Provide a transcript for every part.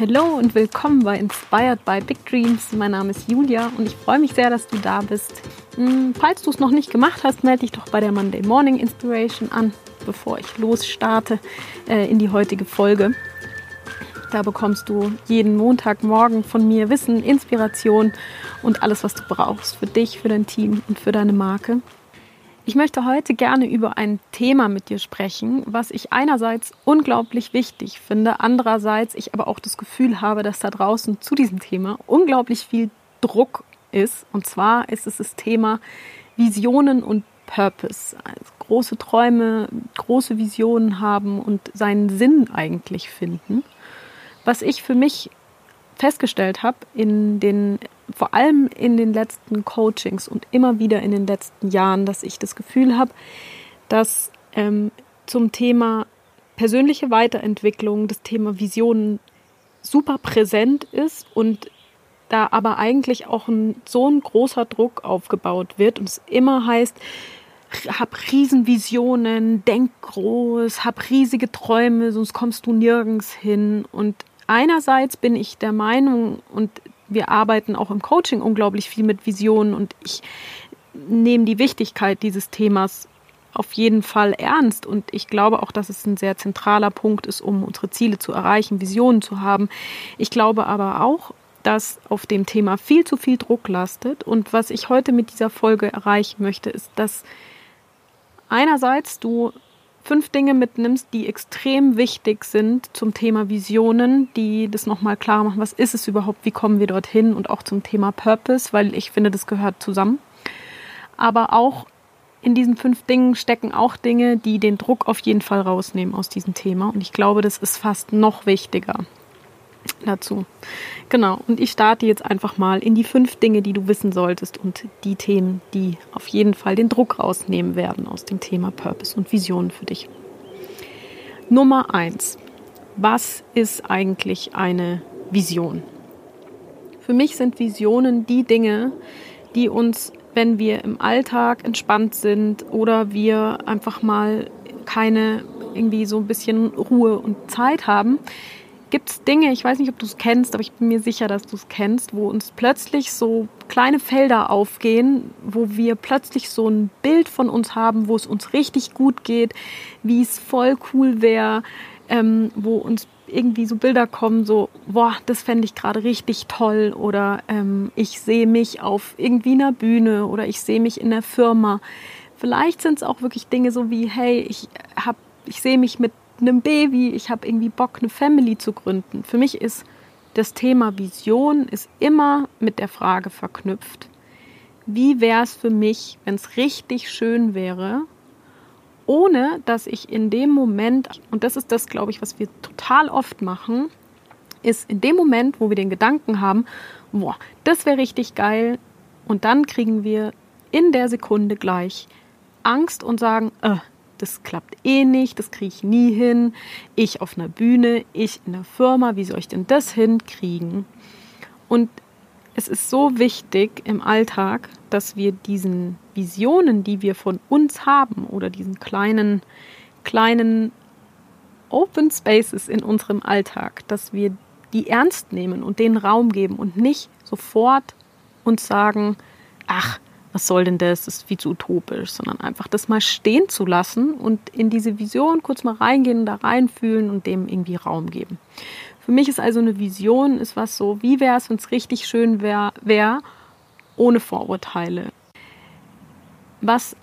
Hallo und willkommen bei Inspired by Big Dreams. Mein Name ist Julia und ich freue mich sehr, dass du da bist. Hm, falls du es noch nicht gemacht hast, melde dich doch bei der Monday Morning Inspiration an, bevor ich losstarte äh, in die heutige Folge. Da bekommst du jeden Montagmorgen von mir Wissen, Inspiration und alles, was du brauchst für dich, für dein Team und für deine Marke. Ich möchte heute gerne über ein Thema mit dir sprechen, was ich einerseits unglaublich wichtig finde, andererseits ich aber auch das Gefühl habe, dass da draußen zu diesem Thema unglaublich viel Druck ist. Und zwar ist es das Thema Visionen und Purpose. Also große Träume, große Visionen haben und seinen Sinn eigentlich finden. Was ich für mich festgestellt habe in den vor allem in den letzten Coachings und immer wieder in den letzten Jahren, dass ich das Gefühl habe, dass ähm, zum Thema persönliche Weiterentwicklung das Thema Visionen super präsent ist und da aber eigentlich auch ein, so ein großer Druck aufgebaut wird und es immer heißt, hab Riesenvisionen, denk groß, hab riesige Träume, sonst kommst du nirgends hin. Und einerseits bin ich der Meinung, und wir arbeiten auch im Coaching unglaublich viel mit Visionen und ich nehme die Wichtigkeit dieses Themas auf jeden Fall ernst und ich glaube auch, dass es ein sehr zentraler Punkt ist, um unsere Ziele zu erreichen, Visionen zu haben. Ich glaube aber auch, dass auf dem Thema viel zu viel Druck lastet und was ich heute mit dieser Folge erreichen möchte, ist, dass einerseits du fünf Dinge mitnimmst, die extrem wichtig sind zum Thema Visionen, die das nochmal klar machen, was ist es überhaupt, wie kommen wir dorthin und auch zum Thema Purpose, weil ich finde, das gehört zusammen. Aber auch in diesen fünf Dingen stecken auch Dinge, die den Druck auf jeden Fall rausnehmen aus diesem Thema. Und ich glaube, das ist fast noch wichtiger dazu. Genau, und ich starte jetzt einfach mal in die fünf Dinge, die du wissen solltest und die Themen, die auf jeden Fall den Druck rausnehmen werden aus dem Thema Purpose und Visionen für dich. Nummer eins. Was ist eigentlich eine Vision? Für mich sind Visionen die Dinge, die uns, wenn wir im Alltag entspannt sind oder wir einfach mal keine irgendwie so ein bisschen Ruhe und Zeit haben, gibt es Dinge, ich weiß nicht, ob du es kennst, aber ich bin mir sicher, dass du es kennst, wo uns plötzlich so kleine Felder aufgehen, wo wir plötzlich so ein Bild von uns haben, wo es uns richtig gut geht, wie es voll cool wäre, ähm, wo uns irgendwie so Bilder kommen, so, boah, das fände ich gerade richtig toll oder ähm, ich sehe mich auf irgendwie einer Bühne oder ich sehe mich in der Firma. Vielleicht sind es auch wirklich Dinge so wie, hey, ich ich sehe mich mit einem Baby, ich habe irgendwie Bock, eine Family zu gründen. Für mich ist das Thema Vision ist immer mit der Frage verknüpft, wie wäre es für mich, wenn es richtig schön wäre, ohne dass ich in dem Moment, und das ist das, glaube ich, was wir total oft machen, ist in dem Moment, wo wir den Gedanken haben, boah, das wäre richtig geil, und dann kriegen wir in der Sekunde gleich Angst und sagen, äh, das klappt eh nicht, das kriege ich nie hin. Ich auf einer Bühne, ich in der Firma, wie soll ich denn das hinkriegen? Und es ist so wichtig im Alltag, dass wir diesen Visionen, die wir von uns haben oder diesen kleinen, kleinen Open Spaces in unserem Alltag, dass wir die ernst nehmen und denen Raum geben und nicht sofort uns sagen, ach, was soll denn das, das ist viel zu utopisch, sondern einfach das mal stehen zu lassen und in diese Vision kurz mal reingehen, da reinfühlen und dem irgendwie Raum geben. Für mich ist also eine Vision, ist was so, wie wäre es, wenn es richtig schön wäre, wär, ohne Vorurteile. Was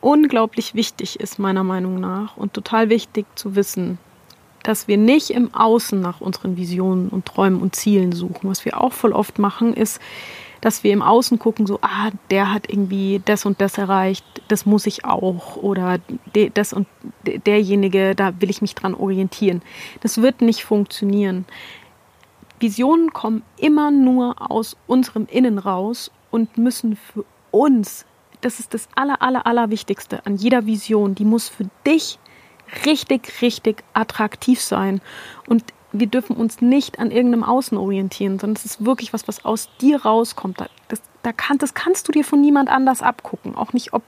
unglaublich wichtig ist, meiner Meinung nach, und total wichtig zu wissen, dass wir nicht im Außen nach unseren Visionen und Träumen und Zielen suchen. Was wir auch voll oft machen, ist, dass wir im Außen gucken, so, ah, der hat irgendwie das und das erreicht, das muss ich auch oder das und derjenige, da will ich mich dran orientieren. Das wird nicht funktionieren. Visionen kommen immer nur aus unserem Innen raus und müssen für uns, das ist das aller, aller, aller Wichtigste an jeder Vision, die muss für dich richtig, richtig attraktiv sein. Und wir dürfen uns nicht an irgendeinem Außen orientieren, sondern es ist wirklich was, was aus dir rauskommt. Das, da das kannst du dir von niemand anders abgucken. Auch nicht, ob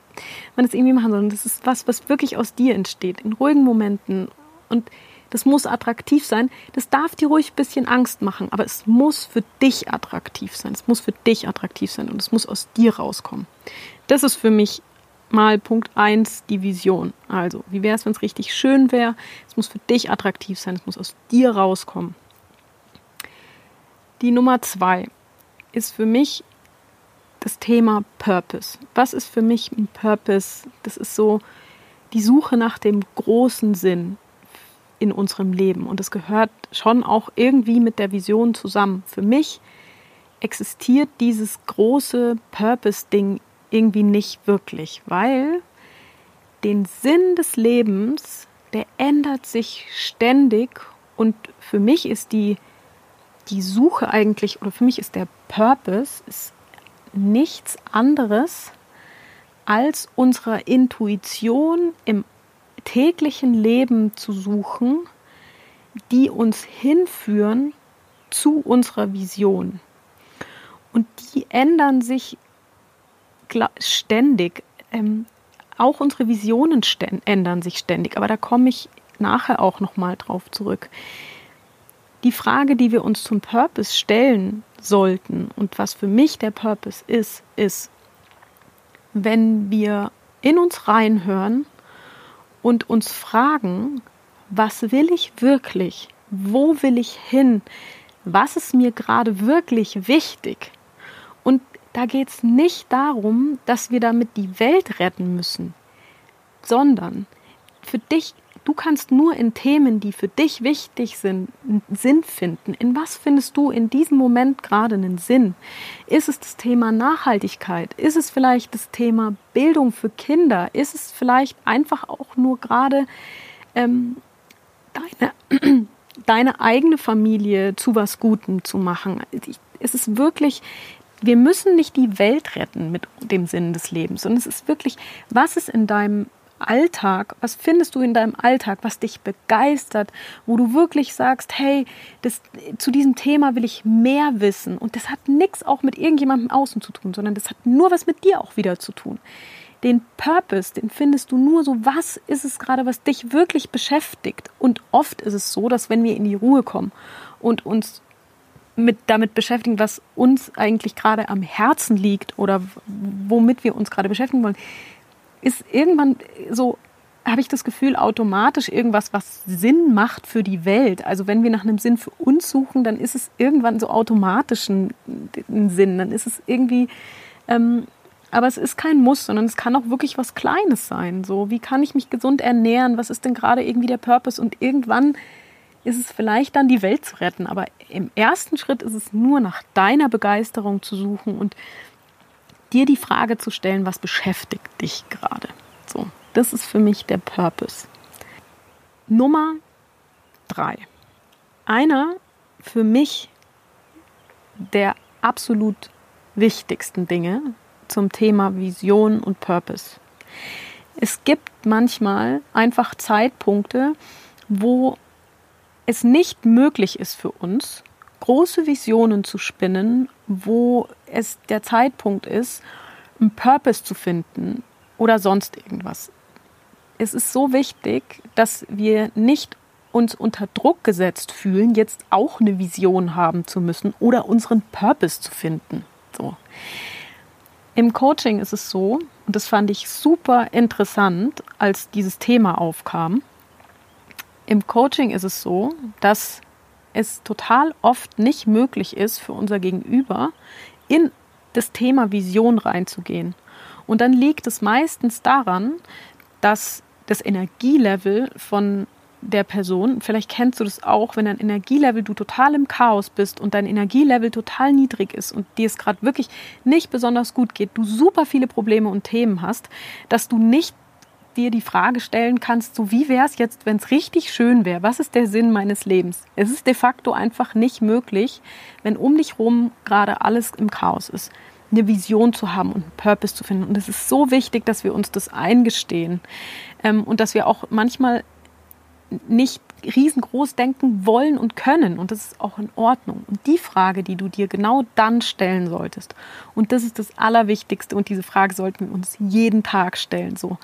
man es irgendwie machen soll. Das ist was, was wirklich aus dir entsteht, in ruhigen Momenten. Und das muss attraktiv sein. Das darf dir ruhig ein bisschen Angst machen, aber es muss für dich attraktiv sein. Es muss für dich attraktiv sein und es muss aus dir rauskommen. Das ist für mich mal Punkt 1 die Vision. Also, wie wäre es, wenn es richtig schön wäre? Es muss für dich attraktiv sein, es muss aus dir rauskommen. Die Nummer 2 ist für mich das Thema Purpose. Was ist für mich ein Purpose? Das ist so die Suche nach dem großen Sinn in unserem Leben. Und das gehört schon auch irgendwie mit der Vision zusammen. Für mich existiert dieses große Purpose-Ding irgendwie nicht wirklich, weil den Sinn des Lebens, der ändert sich ständig und für mich ist die, die Suche eigentlich, oder für mich ist der Purpose ist nichts anderes als unserer Intuition im täglichen Leben zu suchen, die uns hinführen zu unserer Vision. Und die ändern sich ständig. Ähm, auch unsere Visionen ändern sich ständig, aber da komme ich nachher auch nochmal drauf zurück. Die Frage, die wir uns zum Purpose stellen sollten und was für mich der Purpose ist, ist, wenn wir in uns reinhören und uns fragen, was will ich wirklich? Wo will ich hin? Was ist mir gerade wirklich wichtig? Da geht es nicht darum, dass wir damit die Welt retten müssen, sondern für dich, du kannst nur in Themen, die für dich wichtig sind, Sinn finden. In was findest du in diesem Moment gerade einen Sinn? Ist es das Thema Nachhaltigkeit? Ist es vielleicht das Thema Bildung für Kinder? Ist es vielleicht einfach auch nur gerade ähm, deine, deine eigene Familie zu was Gutem zu machen? Es ist wirklich wir müssen nicht die Welt retten mit dem Sinn des Lebens, sondern es ist wirklich, was ist in deinem Alltag, was findest du in deinem Alltag, was dich begeistert, wo du wirklich sagst, hey, das, zu diesem Thema will ich mehr wissen. Und das hat nichts auch mit irgendjemandem außen zu tun, sondern das hat nur was mit dir auch wieder zu tun. Den Purpose, den findest du nur so, was ist es gerade, was dich wirklich beschäftigt. Und oft ist es so, dass wenn wir in die Ruhe kommen und uns mit, damit beschäftigen, was uns eigentlich gerade am Herzen liegt oder womit wir uns gerade beschäftigen wollen, ist irgendwann so, habe ich das Gefühl, automatisch irgendwas, was Sinn macht für die Welt. Also wenn wir nach einem Sinn für uns suchen, dann ist es irgendwann so automatisch ein, ein Sinn. Dann ist es irgendwie, ähm, aber es ist kein Muss, sondern es kann auch wirklich was Kleines sein. So, wie kann ich mich gesund ernähren? Was ist denn gerade irgendwie der Purpose? Und irgendwann ist es vielleicht dann die Welt zu retten. Aber im ersten Schritt ist es nur nach deiner Begeisterung zu suchen und dir die Frage zu stellen, was beschäftigt dich gerade. So, das ist für mich der Purpose. Nummer drei. Einer für mich der absolut wichtigsten Dinge zum Thema Vision und Purpose. Es gibt manchmal einfach Zeitpunkte, wo es nicht möglich ist für uns, große Visionen zu spinnen, wo es der Zeitpunkt ist, einen Purpose zu finden oder sonst irgendwas. Es ist so wichtig, dass wir nicht uns unter Druck gesetzt fühlen, jetzt auch eine Vision haben zu müssen oder unseren Purpose zu finden. So. Im Coaching ist es so, und das fand ich super interessant, als dieses Thema aufkam, im Coaching ist es so, dass es total oft nicht möglich ist für unser Gegenüber, in das Thema Vision reinzugehen. Und dann liegt es meistens daran, dass das Energielevel von der Person, vielleicht kennst du das auch, wenn dein Energielevel, du total im Chaos bist und dein Energielevel total niedrig ist und dir es gerade wirklich nicht besonders gut geht, du super viele Probleme und Themen hast, dass du nicht dir die Frage stellen kannst, so wie wäre es jetzt, wenn es richtig schön wäre? Was ist der Sinn meines Lebens? Es ist de facto einfach nicht möglich, wenn um dich rum gerade alles im Chaos ist, eine Vision zu haben und einen Purpose zu finden. Und es ist so wichtig, dass wir uns das eingestehen ähm, und dass wir auch manchmal nicht riesengroß denken wollen und können. Und das ist auch in Ordnung. Und die Frage, die du dir genau dann stellen solltest, und das ist das Allerwichtigste, und diese Frage sollten wir uns jeden Tag stellen, so,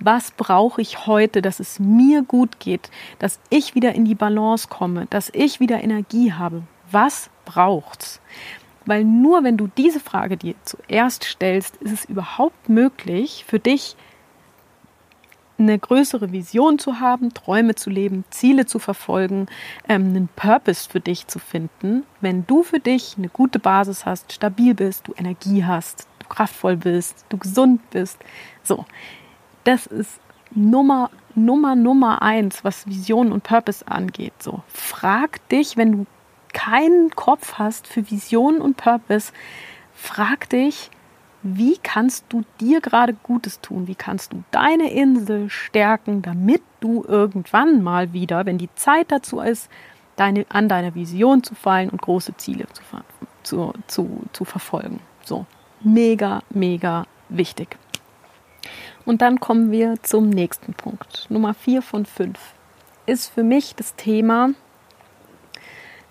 Was brauche ich heute, dass es mir gut geht, dass ich wieder in die Balance komme, dass ich wieder Energie habe? Was braucht's? Weil nur wenn du diese Frage dir zuerst stellst, ist es überhaupt möglich für dich, eine größere Vision zu haben, Träume zu leben, Ziele zu verfolgen, ähm, einen Purpose für dich zu finden, wenn du für dich eine gute Basis hast, stabil bist, du Energie hast, du kraftvoll bist, du gesund bist. So, das ist Nummer, Nummer, Nummer eins, was Vision und Purpose angeht. So, frag dich, wenn du keinen Kopf hast für Vision und Purpose, frag dich, wie kannst du dir gerade Gutes tun? Wie kannst du deine Insel stärken, damit du irgendwann mal wieder, wenn die Zeit dazu ist, deine, an deiner Vision zu fallen und große Ziele zu, zu, zu, zu verfolgen? So, mega, mega wichtig. Und dann kommen wir zum nächsten Punkt. Nummer 4 von 5 ist für mich das Thema,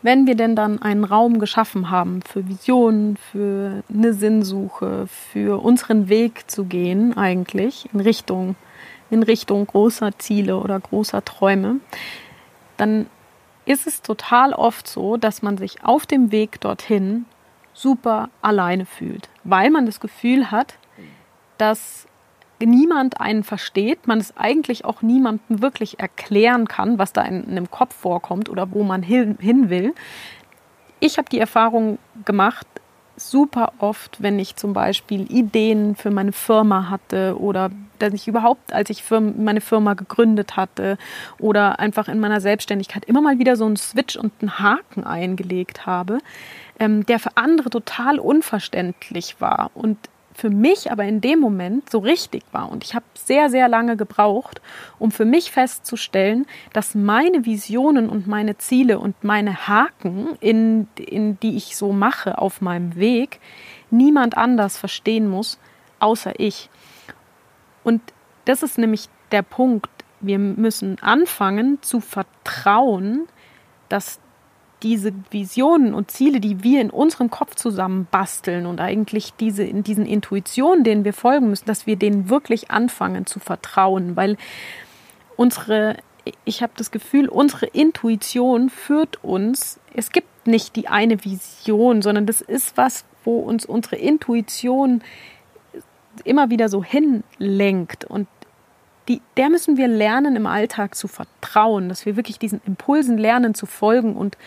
wenn wir denn dann einen Raum geschaffen haben für Visionen, für eine Sinnsuche, für unseren Weg zu gehen, eigentlich in Richtung, in Richtung großer Ziele oder großer Träume, dann ist es total oft so, dass man sich auf dem Weg dorthin super alleine fühlt, weil man das Gefühl hat, dass niemand einen versteht, man es eigentlich auch niemandem wirklich erklären kann, was da in, in einem Kopf vorkommt oder wo man hin, hin will. Ich habe die Erfahrung gemacht, super oft, wenn ich zum Beispiel Ideen für meine Firma hatte oder dass ich überhaupt, als ich meine Firma gegründet hatte oder einfach in meiner Selbstständigkeit immer mal wieder so einen Switch und einen Haken eingelegt habe, ähm, der für andere total unverständlich war. Und für mich aber in dem Moment so richtig war. Und ich habe sehr, sehr lange gebraucht, um für mich festzustellen, dass meine Visionen und meine Ziele und meine Haken, in, in die ich so mache auf meinem Weg, niemand anders verstehen muss, außer ich. Und das ist nämlich der Punkt. Wir müssen anfangen zu vertrauen, dass diese Visionen und Ziele, die wir in unserem Kopf zusammen basteln und eigentlich diese, in diesen Intuitionen, denen wir folgen müssen, dass wir denen wirklich anfangen zu vertrauen, weil unsere, ich habe das Gefühl, unsere Intuition führt uns, es gibt nicht die eine Vision, sondern das ist was, wo uns unsere Intuition immer wieder so hinlenkt und die, der müssen wir lernen, im Alltag zu vertrauen, dass wir wirklich diesen Impulsen lernen zu folgen und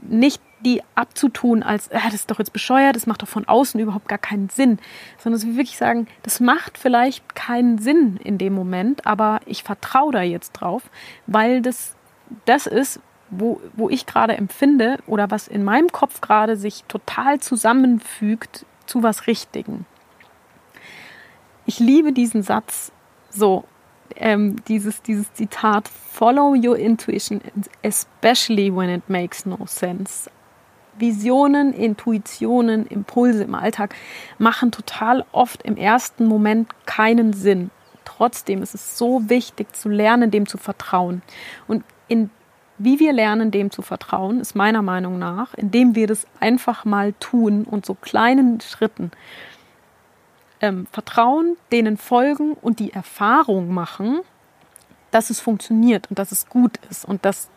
nicht die abzutun als, ah, das ist doch jetzt bescheuert, das macht doch von außen überhaupt gar keinen Sinn, sondern dass wir wirklich sagen, das macht vielleicht keinen Sinn in dem Moment, aber ich vertraue da jetzt drauf, weil das das ist, wo, wo ich gerade empfinde oder was in meinem Kopf gerade sich total zusammenfügt zu was Richtigen. Ich liebe diesen Satz so ähm, dieses, dieses Zitat, Follow your intuition, especially when it makes no sense. Visionen, Intuitionen, Impulse im Alltag machen total oft im ersten Moment keinen Sinn. Trotzdem ist es so wichtig zu lernen, dem zu vertrauen. Und in, wie wir lernen, dem zu vertrauen, ist meiner Meinung nach, indem wir das einfach mal tun und so kleinen Schritten ähm, vertrauen, denen folgen und die Erfahrung machen, dass es funktioniert und dass es gut ist und dass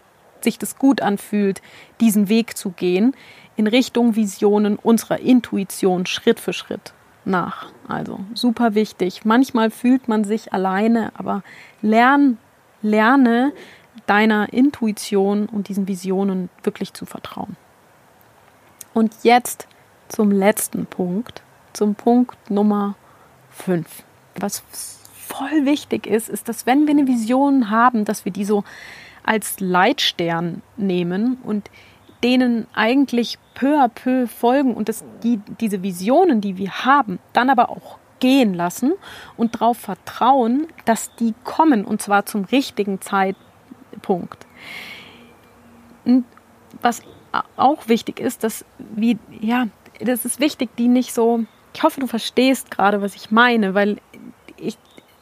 sich das gut anfühlt, diesen Weg zu gehen in Richtung Visionen unserer Intuition Schritt für Schritt nach. Also super wichtig. Manchmal fühlt man sich alleine, aber lern, lerne deiner Intuition und diesen Visionen wirklich zu vertrauen. Und jetzt zum letzten Punkt zum Punkt Nummer 5. Was voll wichtig ist, ist, dass wenn wir eine Vision haben, dass wir die so als Leitstern nehmen und denen eigentlich peu à peu folgen und dass die, diese Visionen, die wir haben, dann aber auch gehen lassen und darauf vertrauen, dass die kommen und zwar zum richtigen Zeitpunkt. Und was auch wichtig ist, dass wie ja, das ist wichtig, die nicht so ich hoffe, du verstehst gerade, was ich meine, weil ich,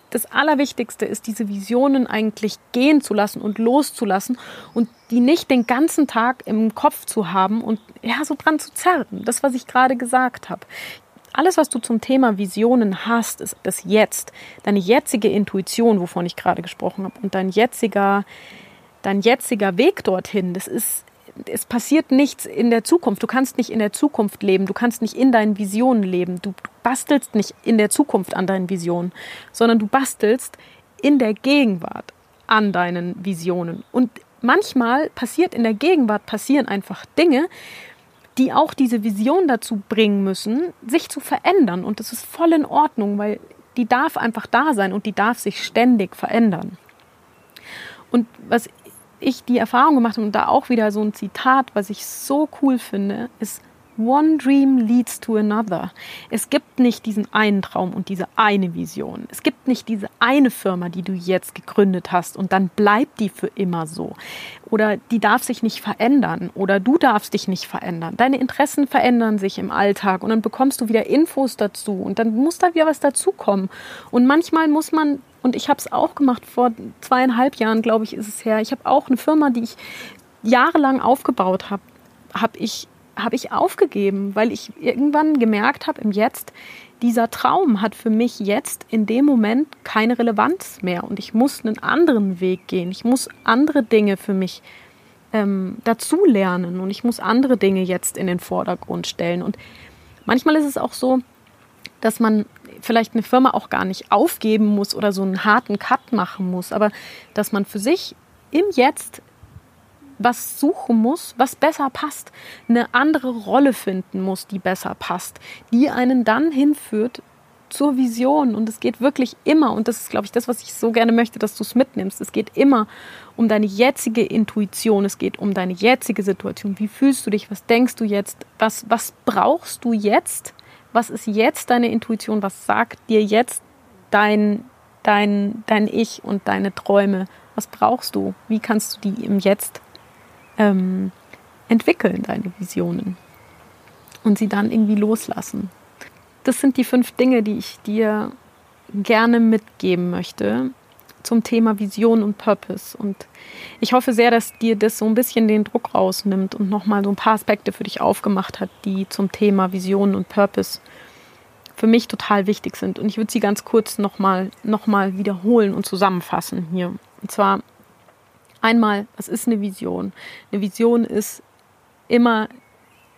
das Allerwichtigste ist, diese Visionen eigentlich gehen zu lassen und loszulassen und die nicht den ganzen Tag im Kopf zu haben und ja, so dran zu zerren. Das, was ich gerade gesagt habe. alles, was du zum Thema Visionen hast, ist das Jetzt, deine jetzige Intuition, wovon ich gerade gesprochen habe, und dein jetziger, dein jetziger Weg dorthin, das ist, es passiert nichts in der Zukunft. Du kannst nicht in der Zukunft leben, du kannst nicht in deinen Visionen leben, du bastelst nicht in der Zukunft an deinen Visionen, sondern du bastelst in der Gegenwart an deinen Visionen. Und manchmal passiert in der Gegenwart passieren einfach Dinge, die auch diese Vision dazu bringen müssen, sich zu verändern. Und das ist voll in Ordnung, weil die darf einfach da sein und die darf sich ständig verändern. Und was ich die Erfahrung gemacht habe, und da auch wieder so ein Zitat, was ich so cool finde, ist, One dream leads to another. Es gibt nicht diesen einen Traum und diese eine Vision. Es gibt nicht diese eine Firma, die du jetzt gegründet hast und dann bleibt die für immer so. Oder die darf sich nicht verändern oder du darfst dich nicht verändern. Deine Interessen verändern sich im Alltag und dann bekommst du wieder Infos dazu und dann muss da wieder was dazukommen. Und manchmal muss man und ich habe es auch gemacht vor zweieinhalb Jahren, glaube ich, ist es her. Ich habe auch eine Firma, die ich jahrelang aufgebaut habe, habe ich habe ich aufgegeben, weil ich irgendwann gemerkt habe im Jetzt, dieser Traum hat für mich jetzt in dem Moment keine Relevanz mehr und ich muss einen anderen Weg gehen. Ich muss andere Dinge für mich ähm, dazu lernen und ich muss andere Dinge jetzt in den Vordergrund stellen. Und manchmal ist es auch so, dass man vielleicht eine Firma auch gar nicht aufgeben muss oder so einen harten Cut machen muss, aber dass man für sich im Jetzt was suchen muss, was besser passt, eine andere Rolle finden muss, die besser passt, die einen dann hinführt zur Vision. Und es geht wirklich immer, und das ist, glaube ich, das, was ich so gerne möchte, dass du es mitnimmst. Es geht immer um deine jetzige Intuition, es geht um deine jetzige Situation. Wie fühlst du dich? Was denkst du jetzt? Was, was brauchst du jetzt? Was ist jetzt deine Intuition? Was sagt dir jetzt dein, dein, dein Ich und deine Träume? Was brauchst du? Wie kannst du die im Jetzt ähm, entwickeln, deine Visionen. Und sie dann irgendwie loslassen. Das sind die fünf Dinge, die ich dir gerne mitgeben möchte zum Thema Vision und Purpose. Und ich hoffe sehr, dass dir das so ein bisschen den Druck rausnimmt und nochmal so ein paar Aspekte für dich aufgemacht hat, die zum Thema Vision und Purpose für mich total wichtig sind. Und ich würde sie ganz kurz nochmal noch mal wiederholen und zusammenfassen hier. Und zwar Einmal, was ist eine Vision? Eine Vision ist immer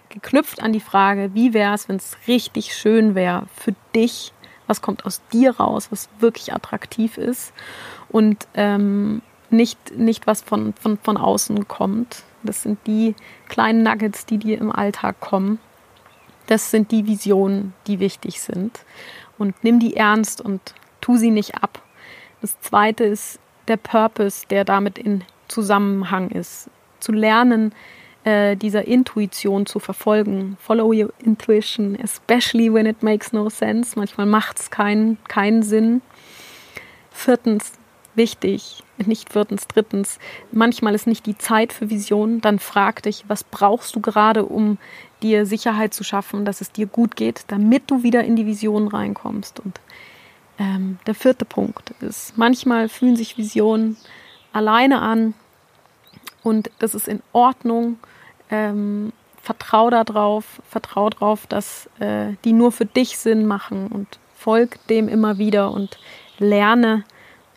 geknüpft an die Frage, wie wäre es, wenn es richtig schön wäre für dich? Was kommt aus dir raus, was wirklich attraktiv ist und ähm, nicht, nicht was von, von, von außen kommt. Das sind die kleinen Nuggets, die dir im Alltag kommen. Das sind die Visionen, die wichtig sind. Und nimm die ernst und tu sie nicht ab. Das zweite ist der Purpose, der damit in Zusammenhang ist. Zu lernen, äh, dieser Intuition zu verfolgen. Follow your intuition, especially when it makes no sense. Manchmal macht es keinen, keinen Sinn. Viertens, wichtig, nicht viertens, drittens, manchmal ist nicht die Zeit für Visionen. Dann frag dich, was brauchst du gerade, um dir Sicherheit zu schaffen, dass es dir gut geht, damit du wieder in die Vision reinkommst. Und ähm, der vierte Punkt ist, manchmal fühlen sich Visionen alleine an und das ist in Ordnung. Ähm, vertrau darauf, vertrau darauf, dass äh, die nur für dich Sinn machen und folg dem immer wieder und lerne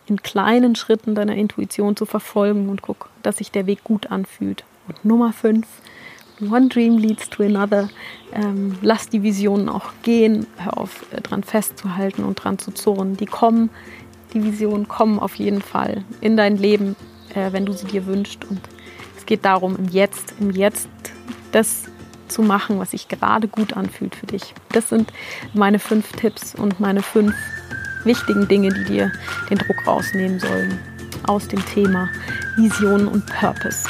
in kleinen Schritten deiner Intuition zu verfolgen und guck, dass sich der Weg gut anfühlt. Und Nummer fünf, One Dream leads to another. Ähm, lass die Visionen auch gehen, hör auf, äh, dran festzuhalten und dran zu zurren. Die kommen, die Visionen kommen auf jeden Fall in dein Leben, äh, wenn du sie dir wünschst. Und es geht darum, im Jetzt, im Jetzt das zu machen, was sich gerade gut anfühlt für dich. Das sind meine fünf Tipps und meine fünf wichtigen Dinge, die dir den Druck rausnehmen sollen aus dem Thema Vision und Purpose.